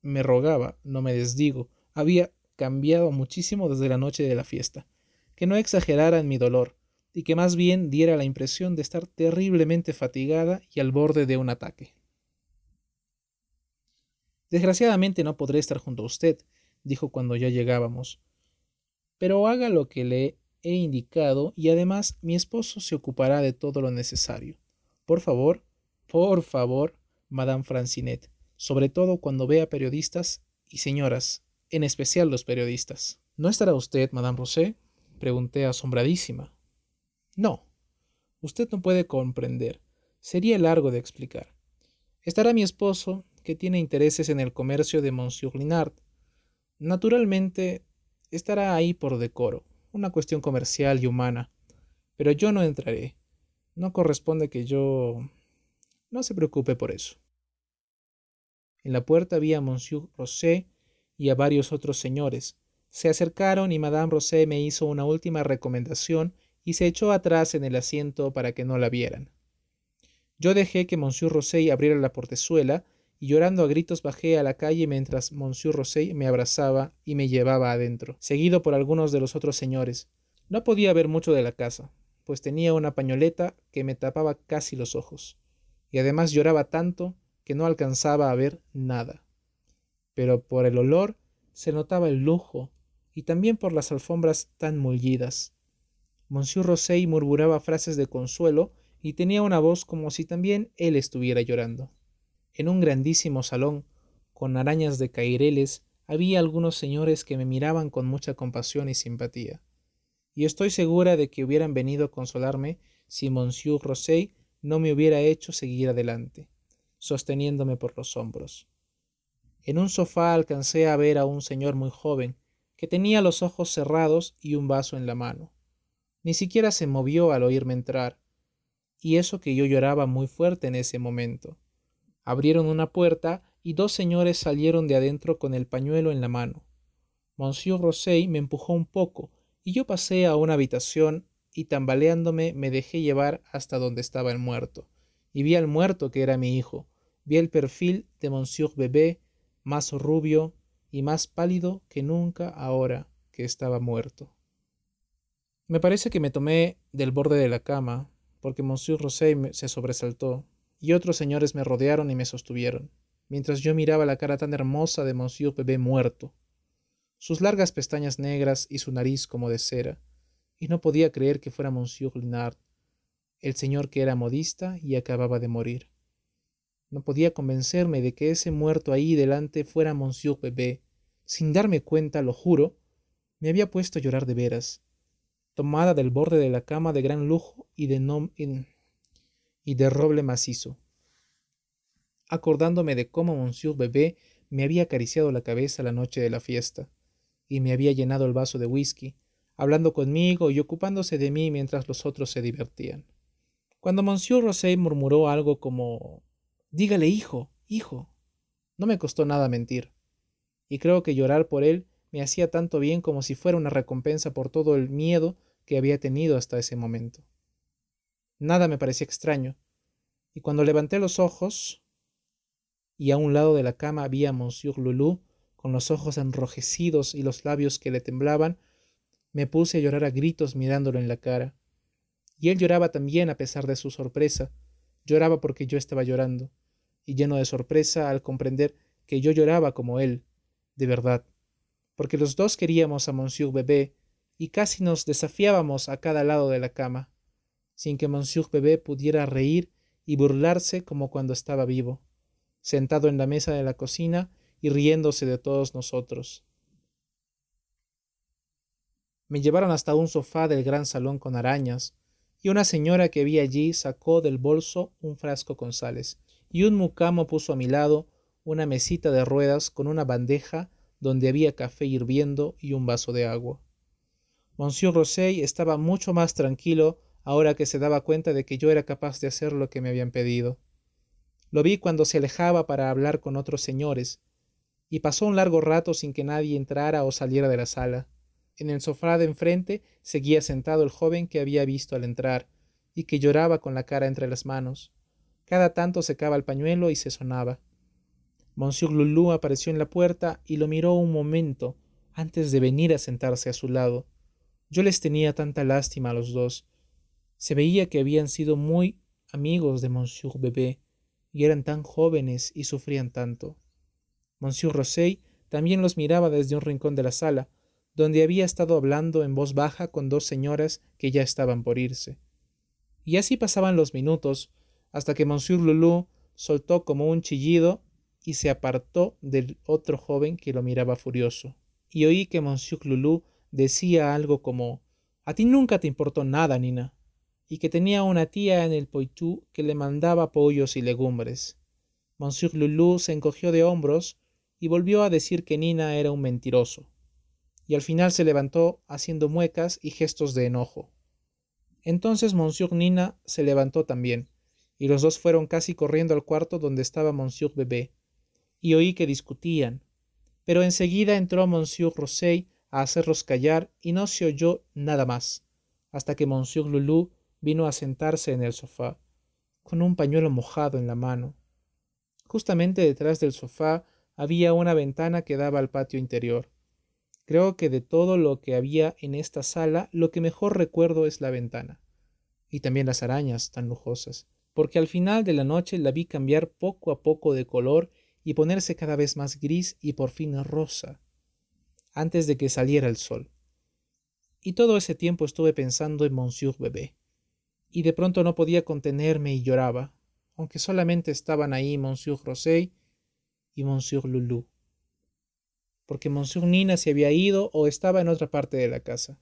me rogaba, no me desdigo, había cambiado muchísimo desde la noche de la fiesta, que no exagerara en mi dolor, y que más bien diera la impresión de estar terriblemente fatigada y al borde de un ataque. Desgraciadamente no podré estar junto a usted, dijo cuando ya llegábamos. Pero haga lo que le he indicado y además mi esposo se ocupará de todo lo necesario. Por favor, por favor, Madame Francinet, sobre todo cuando vea periodistas y señoras, en especial los periodistas. ¿No estará usted, Madame Rosé? pregunté asombradísima. No. Usted no puede comprender. Sería largo de explicar. Estará mi esposo, que tiene intereses en el comercio de Monsieur Linard. Naturalmente, estará ahí por decoro, una cuestión comercial y humana. Pero yo no entraré. No corresponde que yo... No se preocupe por eso. En la puerta había a Monsieur Rosé y a varios otros señores. Se acercaron y Madame Rosé me hizo una última recomendación y se echó atrás en el asiento para que no la vieran. Yo dejé que Monsieur Rosey abriera la portezuela y llorando a gritos bajé a la calle mientras Monsieur Rosey me abrazaba y me llevaba adentro, seguido por algunos de los otros señores. No podía ver mucho de la casa, pues tenía una pañoleta que me tapaba casi los ojos, y además lloraba tanto que no alcanzaba a ver nada. Pero por el olor se notaba el lujo y también por las alfombras tan mullidas. Monsieur Rosey murmuraba frases de consuelo y tenía una voz como si también él estuviera llorando. En un grandísimo salón, con arañas de caireles, había algunos señores que me miraban con mucha compasión y simpatía. Y estoy segura de que hubieran venido a consolarme si Monsieur Rosey no me hubiera hecho seguir adelante, sosteniéndome por los hombros. En un sofá alcancé a ver a un señor muy joven, que tenía los ojos cerrados y un vaso en la mano. Ni siquiera se movió al oírme entrar, y eso que yo lloraba muy fuerte en ese momento. Abrieron una puerta y dos señores salieron de adentro con el pañuelo en la mano. Monsieur Rosey me empujó un poco y yo pasé a una habitación y tambaleándome me dejé llevar hasta donde estaba el muerto. Y vi al muerto que era mi hijo. Vi el perfil de Monsieur Bebé, más rubio y más pálido que nunca ahora que estaba muerto. Me parece que me tomé del borde de la cama, porque Monsieur Rosé se sobresaltó, y otros señores me rodearon y me sostuvieron, mientras yo miraba la cara tan hermosa de Monsieur Bebé muerto, sus largas pestañas negras y su nariz como de cera, y no podía creer que fuera Monsieur Linard, el señor que era modista y acababa de morir. No podía convencerme de que ese muerto ahí delante fuera Monsieur Bebé. Sin darme cuenta, lo juro, me había puesto a llorar de veras tomada del borde de la cama de gran lujo y de, y de roble macizo, acordándome de cómo Monsieur Bebé me había acariciado la cabeza la noche de la fiesta, y me había llenado el vaso de whisky, hablando conmigo y ocupándose de mí mientras los otros se divertían. Cuando Monsieur Rosé murmuró algo como Dígale, hijo, hijo. No me costó nada mentir, y creo que llorar por él me hacía tanto bien como si fuera una recompensa por todo el miedo que había tenido hasta ese momento. Nada me parecía extraño, y cuando levanté los ojos, y a un lado de la cama vi a Monsieur Loulou, con los ojos enrojecidos y los labios que le temblaban, me puse a llorar a gritos mirándolo en la cara. Y él lloraba también a pesar de su sorpresa, lloraba porque yo estaba llorando, y lleno de sorpresa al comprender que yo lloraba como él, de verdad, porque los dos queríamos a Monsieur Bebé y casi nos desafiábamos a cada lado de la cama, sin que Monsieur Bebé pudiera reír y burlarse como cuando estaba vivo, sentado en la mesa de la cocina y riéndose de todos nosotros. Me llevaron hasta un sofá del gran salón con arañas, y una señora que vi allí sacó del bolso un frasco con sales, y un mucamo puso a mi lado una mesita de ruedas con una bandeja donde había café hirviendo y un vaso de agua. Monsieur Rosey estaba mucho más tranquilo ahora que se daba cuenta de que yo era capaz de hacer lo que me habían pedido. Lo vi cuando se alejaba para hablar con otros señores, y pasó un largo rato sin que nadie entrara o saliera de la sala. En el sofá de enfrente seguía sentado el joven que había visto al entrar, y que lloraba con la cara entre las manos. Cada tanto secaba el pañuelo y se sonaba. Monsieur Lulu apareció en la puerta y lo miró un momento antes de venir a sentarse a su lado. Yo les tenía tanta lástima a los dos. Se veía que habían sido muy amigos de Monsieur Bebé, y eran tan jóvenes y sufrían tanto. Monsieur Rosey también los miraba desde un rincón de la sala, donde había estado hablando en voz baja con dos señoras que ya estaban por irse. Y así pasaban los minutos, hasta que Monsieur Lulu soltó como un chillido y se apartó del otro joven que lo miraba furioso. Y oí que Monsieur Lulu decía algo como A ti nunca te importó nada, Nina, y que tenía una tía en el Poitou que le mandaba pollos y legumbres. Monsieur Lulu se encogió de hombros y volvió a decir que Nina era un mentiroso, y al final se levantó haciendo muecas y gestos de enojo. Entonces Monsieur Nina se levantó también, y los dos fueron casi corriendo al cuarto donde estaba Monsieur Bebé, y oí que discutían, pero enseguida entró Monsieur Rosey a hacerlos callar y no se oyó nada más, hasta que Monsieur Lulu vino a sentarse en el sofá, con un pañuelo mojado en la mano. Justamente detrás del sofá había una ventana que daba al patio interior. Creo que de todo lo que había en esta sala, lo que mejor recuerdo es la ventana. Y también las arañas tan lujosas, porque al final de la noche la vi cambiar poco a poco de color y ponerse cada vez más gris y por fin rosa, antes de que saliera el sol. Y todo ese tiempo estuve pensando en Monsieur Bebé. Y de pronto no podía contenerme y lloraba, aunque solamente estaban ahí Monsieur Rosey y Monsieur Lulu, porque Monsieur Nina se había ido o estaba en otra parte de la casa.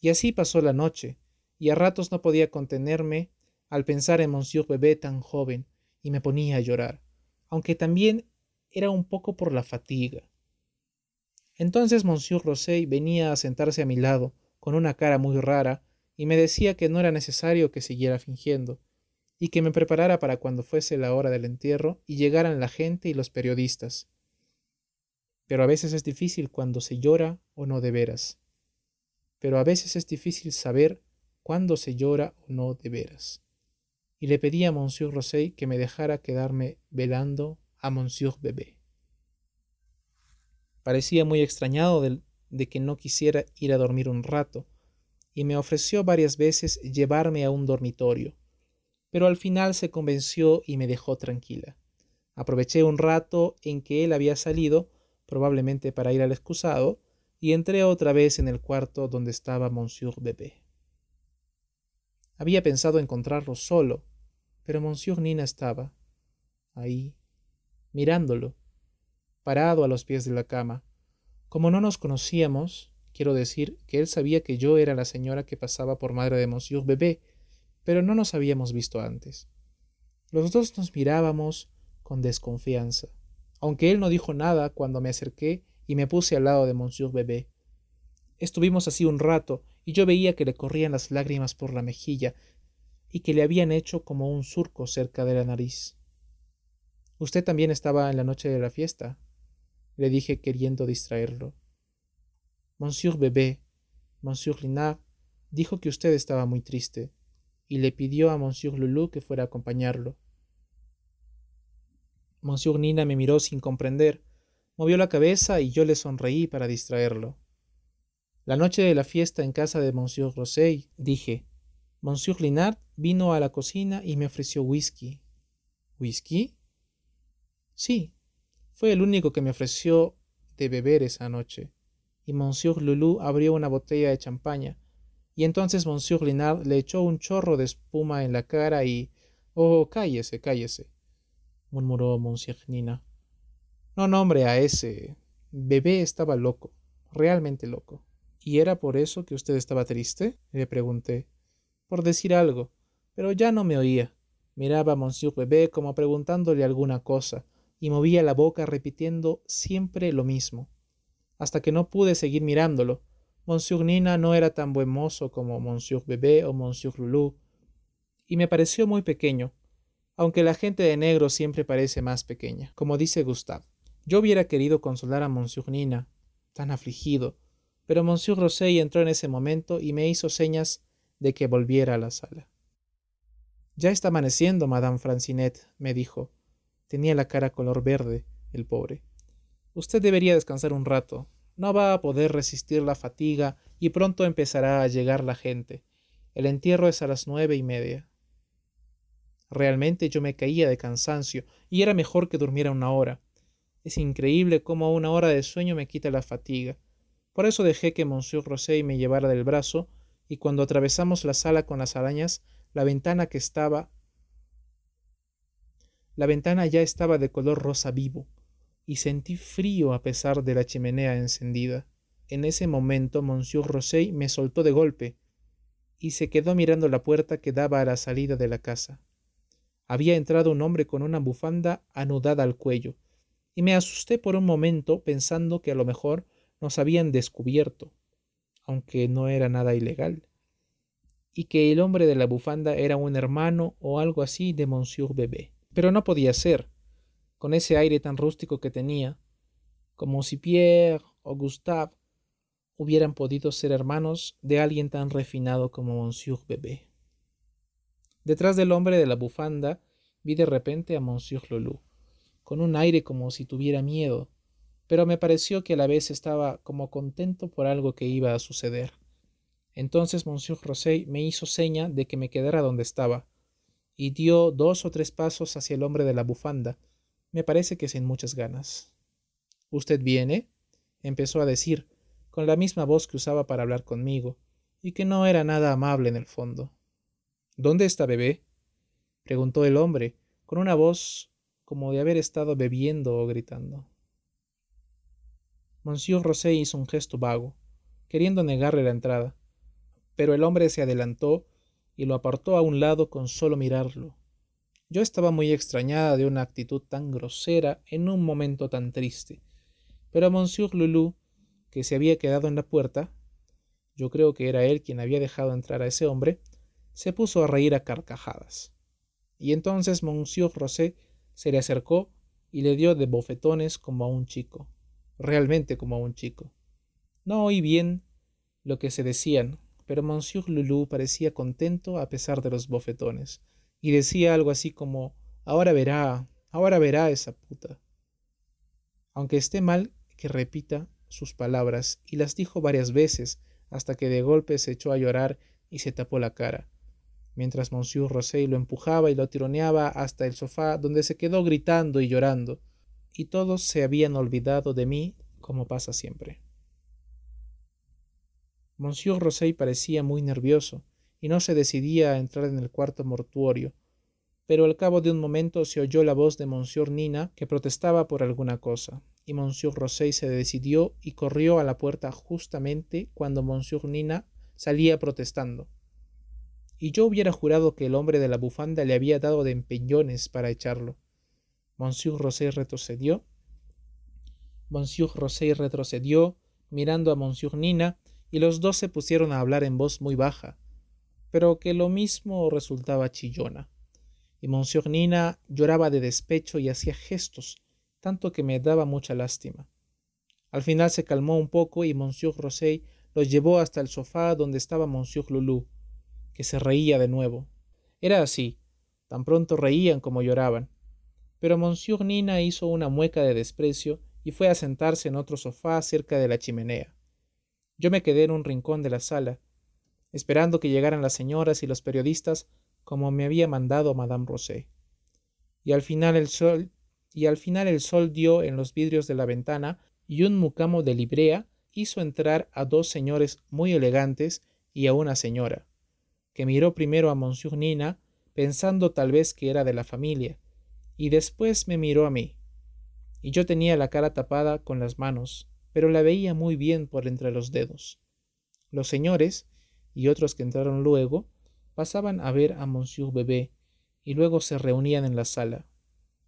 Y así pasó la noche, y a ratos no podía contenerme al pensar en Monsieur Bebé tan joven, y me ponía a llorar, aunque también era un poco por la fatiga. Entonces Monsieur Rosey venía a sentarse a mi lado, con una cara muy rara, y me decía que no era necesario que siguiera fingiendo, y que me preparara para cuando fuese la hora del entierro y llegaran la gente y los periodistas. Pero a veces es difícil cuando se llora o no de veras. Pero a veces es difícil saber cuándo se llora o no de veras. Y le pedí a Monsieur Rosey que me dejara quedarme velando a Monsieur Bebé. Parecía muy extrañado de, de que no quisiera ir a dormir un rato, y me ofreció varias veces llevarme a un dormitorio pero al final se convenció y me dejó tranquila. Aproveché un rato en que él había salido, probablemente para ir al excusado, y entré otra vez en el cuarto donde estaba Monsieur Bebé. Había pensado encontrarlo solo, pero Monsieur Nina estaba ahí, mirándolo, parado a los pies de la cama. Como no nos conocíamos, quiero decir que él sabía que yo era la señora que pasaba por madre de Monsieur Bebé, pero no nos habíamos visto antes. Los dos nos mirábamos con desconfianza, aunque él no dijo nada cuando me acerqué y me puse al lado de Monsieur Bebé. Estuvimos así un rato y yo veía que le corrían las lágrimas por la mejilla y que le habían hecho como un surco cerca de la nariz. Usted también estaba en la noche de la fiesta, le dije queriendo distraerlo. Monsieur Bebé, Monsieur Linard, dijo que usted estaba muy triste y le pidió a Monsieur Lulu que fuera a acompañarlo. Monsieur Nina me miró sin comprender, movió la cabeza y yo le sonreí para distraerlo. La noche de la fiesta en casa de Monsieur Rosey, dije, Monsieur Linard vino a la cocina y me ofreció whisky. ¿Whisky? Sí, fue el único que me ofreció de beber esa noche. Y Monsieur Lulu abrió una botella de champaña y entonces Monsieur Linard le echó un chorro de espuma en la cara y... Oh, cállese, cállese, murmuró Monsieur Nina. No nombre a ese. Bebé estaba loco, realmente loco. ¿Y era por eso que usted estaba triste? le pregunté. Por decir algo, pero ya no me oía. Miraba a Monsieur Bebé como preguntándole alguna cosa, y movía la boca repitiendo siempre lo mismo, hasta que no pude seguir mirándolo. Monsieur Nina no era tan buen mozo como Monsieur Bebé o Monsieur Loulou, y me pareció muy pequeño, aunque la gente de negro siempre parece más pequeña, como dice Gustave. Yo hubiera querido consolar a Monsieur Nina, tan afligido, pero Monsieur Rosey entró en ese momento y me hizo señas de que volviera a la sala. Ya está amaneciendo, Madame Francinet, me dijo. Tenía la cara color verde, el pobre. Usted debería descansar un rato. No va a poder resistir la fatiga y pronto empezará a llegar la gente. El entierro es a las nueve y media. Realmente yo me caía de cansancio y era mejor que durmiera una hora. Es increíble cómo una hora de sueño me quita la fatiga. Por eso dejé que Monsieur Rosey me llevara del brazo y cuando atravesamos la sala con las arañas, la ventana que estaba la ventana ya estaba de color rosa vivo, y sentí frío a pesar de la chimenea encendida. En ese momento Monsieur Rosey me soltó de golpe, y se quedó mirando la puerta que daba a la salida de la casa. Había entrado un hombre con una bufanda anudada al cuello, y me asusté por un momento pensando que a lo mejor nos habían descubierto, aunque no era nada ilegal, y que el hombre de la bufanda era un hermano o algo así de Monsieur Bebé. Pero no podía ser, con ese aire tan rústico que tenía, como si Pierre o Gustave hubieran podido ser hermanos de alguien tan refinado como Monsieur Bebé. Detrás del hombre de la bufanda vi de repente a Monsieur Lulu, con un aire como si tuviera miedo, pero me pareció que a la vez estaba como contento por algo que iba a suceder. Entonces Monsieur Rosey me hizo seña de que me quedara donde estaba, y dio dos o tres pasos hacia el hombre de la bufanda, me parece que sin muchas ganas. ¿Usted viene? empezó a decir, con la misma voz que usaba para hablar conmigo, y que no era nada amable en el fondo. ¿Dónde está bebé? preguntó el hombre, con una voz como de haber estado bebiendo o gritando. Monsieur Rosé hizo un gesto vago, queriendo negarle la entrada, pero el hombre se adelantó y lo apartó a un lado con solo mirarlo. Yo estaba muy extrañada de una actitud tan grosera en un momento tan triste, pero Monsieur Loulou, que se había quedado en la puerta, yo creo que era él quien había dejado entrar a ese hombre, se puso a reír a carcajadas. Y entonces Monsieur Rosé se le acercó y le dio de bofetones como a un chico, realmente como a un chico. No oí bien lo que se decían, pero Monsieur Loulou parecía contento a pesar de los bofetones, y decía algo así como Ahora verá, ahora verá esa puta. Aunque esté mal que repita sus palabras, y las dijo varias veces, hasta que de golpe se echó a llorar y se tapó la cara mientras Monsieur Rosey lo empujaba y lo tironeaba hasta el sofá, donde se quedó gritando y llorando, y todos se habían olvidado de mí, como pasa siempre. Monsieur Rosey parecía muy nervioso, y no se decidía a entrar en el cuarto mortuorio, pero al cabo de un momento se oyó la voz de Monsieur Nina que protestaba por alguna cosa, y Monsieur Rosey se decidió y corrió a la puerta justamente cuando Monsieur Nina salía protestando y yo hubiera jurado que el hombre de la bufanda le había dado de empeñones para echarlo. Monsieur Rosé retrocedió. Monsieur Rosé retrocedió, mirando a Monsieur Nina, y los dos se pusieron a hablar en voz muy baja, pero que lo mismo resultaba chillona. Y Monsieur Nina lloraba de despecho y hacía gestos, tanto que me daba mucha lástima. Al final se calmó un poco y Monsieur Rosé los llevó hasta el sofá donde estaba Monsieur Loulou que se reía de nuevo. Era así, tan pronto reían como lloraban. Pero Monsieur Nina hizo una mueca de desprecio y fue a sentarse en otro sofá cerca de la chimenea. Yo me quedé en un rincón de la sala, esperando que llegaran las señoras y los periodistas como me había mandado Madame Rosé. Y al final el sol y al final el sol dio en los vidrios de la ventana y un mucamo de librea hizo entrar a dos señores muy elegantes y a una señora que miró primero a Monsieur Nina, pensando tal vez que era de la familia, y después me miró a mí. Y yo tenía la cara tapada con las manos, pero la veía muy bien por entre los dedos. Los señores, y otros que entraron luego, pasaban a ver a Monsieur Bebé, y luego se reunían en la sala,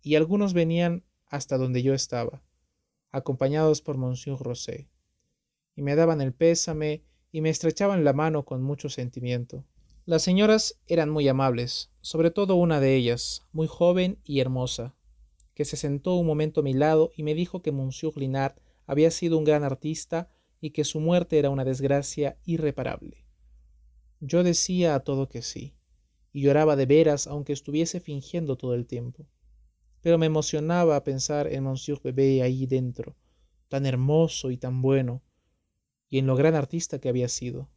y algunos venían hasta donde yo estaba, acompañados por Monsieur Rosé, y me daban el pésame y me estrechaban la mano con mucho sentimiento. Las señoras eran muy amables, sobre todo una de ellas, muy joven y hermosa, que se sentó un momento a mi lado y me dijo que Monsieur Linard había sido un gran artista y que su muerte era una desgracia irreparable. Yo decía a todo que sí, y lloraba de veras aunque estuviese fingiendo todo el tiempo. Pero me emocionaba pensar en Monsieur Bebé ahí dentro, tan hermoso y tan bueno, y en lo gran artista que había sido.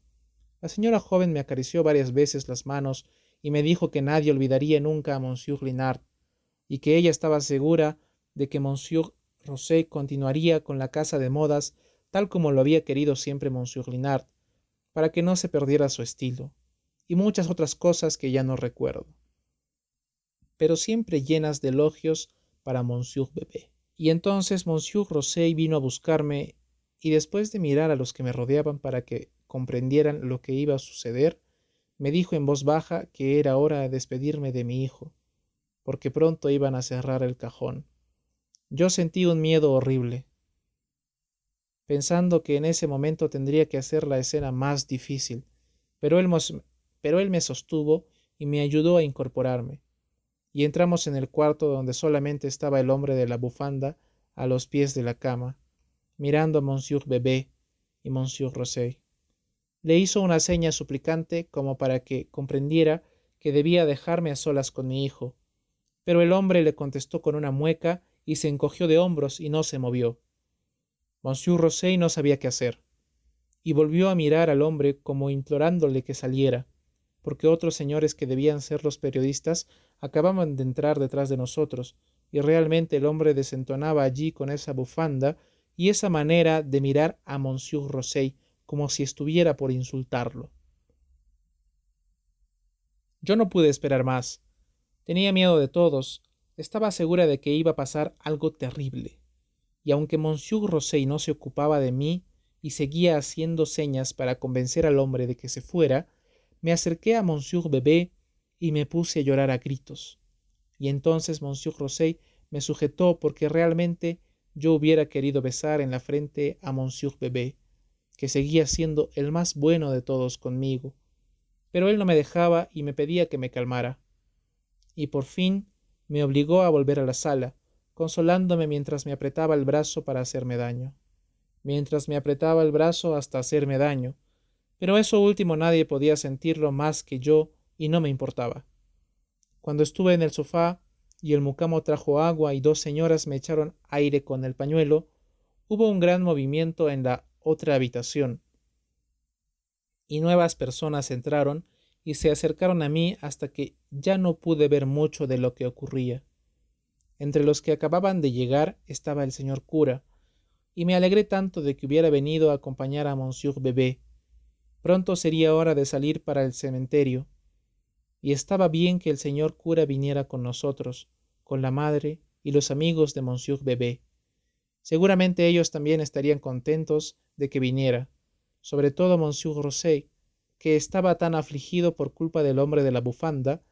La señora joven me acarició varias veces las manos y me dijo que nadie olvidaría nunca a Monsieur Linard, y que ella estaba segura de que Monsieur Rosé continuaría con la casa de modas tal como lo había querido siempre Monsieur Linard, para que no se perdiera su estilo, y muchas otras cosas que ya no recuerdo, pero siempre llenas de elogios para Monsieur Bebé. Y entonces Monsieur Rosé vino a buscarme, y después de mirar a los que me rodeaban para que comprendieran lo que iba a suceder, me dijo en voz baja que era hora de despedirme de mi hijo, porque pronto iban a cerrar el cajón. Yo sentí un miedo horrible, pensando que en ese momento tendría que hacer la escena más difícil, pero él, me sostuvo y me ayudó a incorporarme, y entramos en el cuarto donde solamente estaba el hombre de la bufanda a los pies de la cama, mirando a Monsieur Bebé y Monsieur Rosé le hizo una seña suplicante como para que comprendiera que debía dejarme a solas con mi hijo. Pero el hombre le contestó con una mueca y se encogió de hombros y no se movió. Monsieur Rosé no sabía qué hacer, y volvió a mirar al hombre como implorándole que saliera, porque otros señores que debían ser los periodistas acababan de entrar detrás de nosotros, y realmente el hombre desentonaba allí con esa bufanda y esa manera de mirar a Monsieur Rosé como si estuviera por insultarlo. Yo no pude esperar más. Tenía miedo de todos. Estaba segura de que iba a pasar algo terrible. Y aunque Monsieur Rosey no se ocupaba de mí y seguía haciendo señas para convencer al hombre de que se fuera, me acerqué a Monsieur Bebé y me puse a llorar a gritos. Y entonces Monsieur Rosey me sujetó porque realmente yo hubiera querido besar en la frente a Monsieur Bebé que seguía siendo el más bueno de todos conmigo, pero él no me dejaba y me pedía que me calmara. Y por fin me obligó a volver a la sala, consolándome mientras me apretaba el brazo para hacerme daño, mientras me apretaba el brazo hasta hacerme daño, pero eso último nadie podía sentirlo más que yo y no me importaba. Cuando estuve en el sofá y el mucamo trajo agua y dos señoras me echaron aire con el pañuelo, hubo un gran movimiento en la otra habitación. Y nuevas personas entraron y se acercaron a mí hasta que ya no pude ver mucho de lo que ocurría. Entre los que acababan de llegar estaba el señor cura, y me alegré tanto de que hubiera venido a acompañar a Monsieur Bebé. Pronto sería hora de salir para el cementerio, y estaba bien que el señor cura viniera con nosotros, con la madre y los amigos de Monsieur Bebé. Seguramente ellos también estarían contentos de que viniera, sobre todo Monsieur Rosé, que estaba tan afligido por culpa del hombre de la bufanda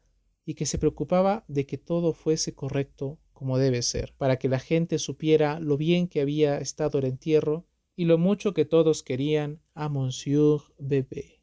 y que se preocupaba de que todo fuese correcto como debe ser, para que la gente supiera lo bien que había estado el entierro y lo mucho que todos querían a Monsieur Bebé.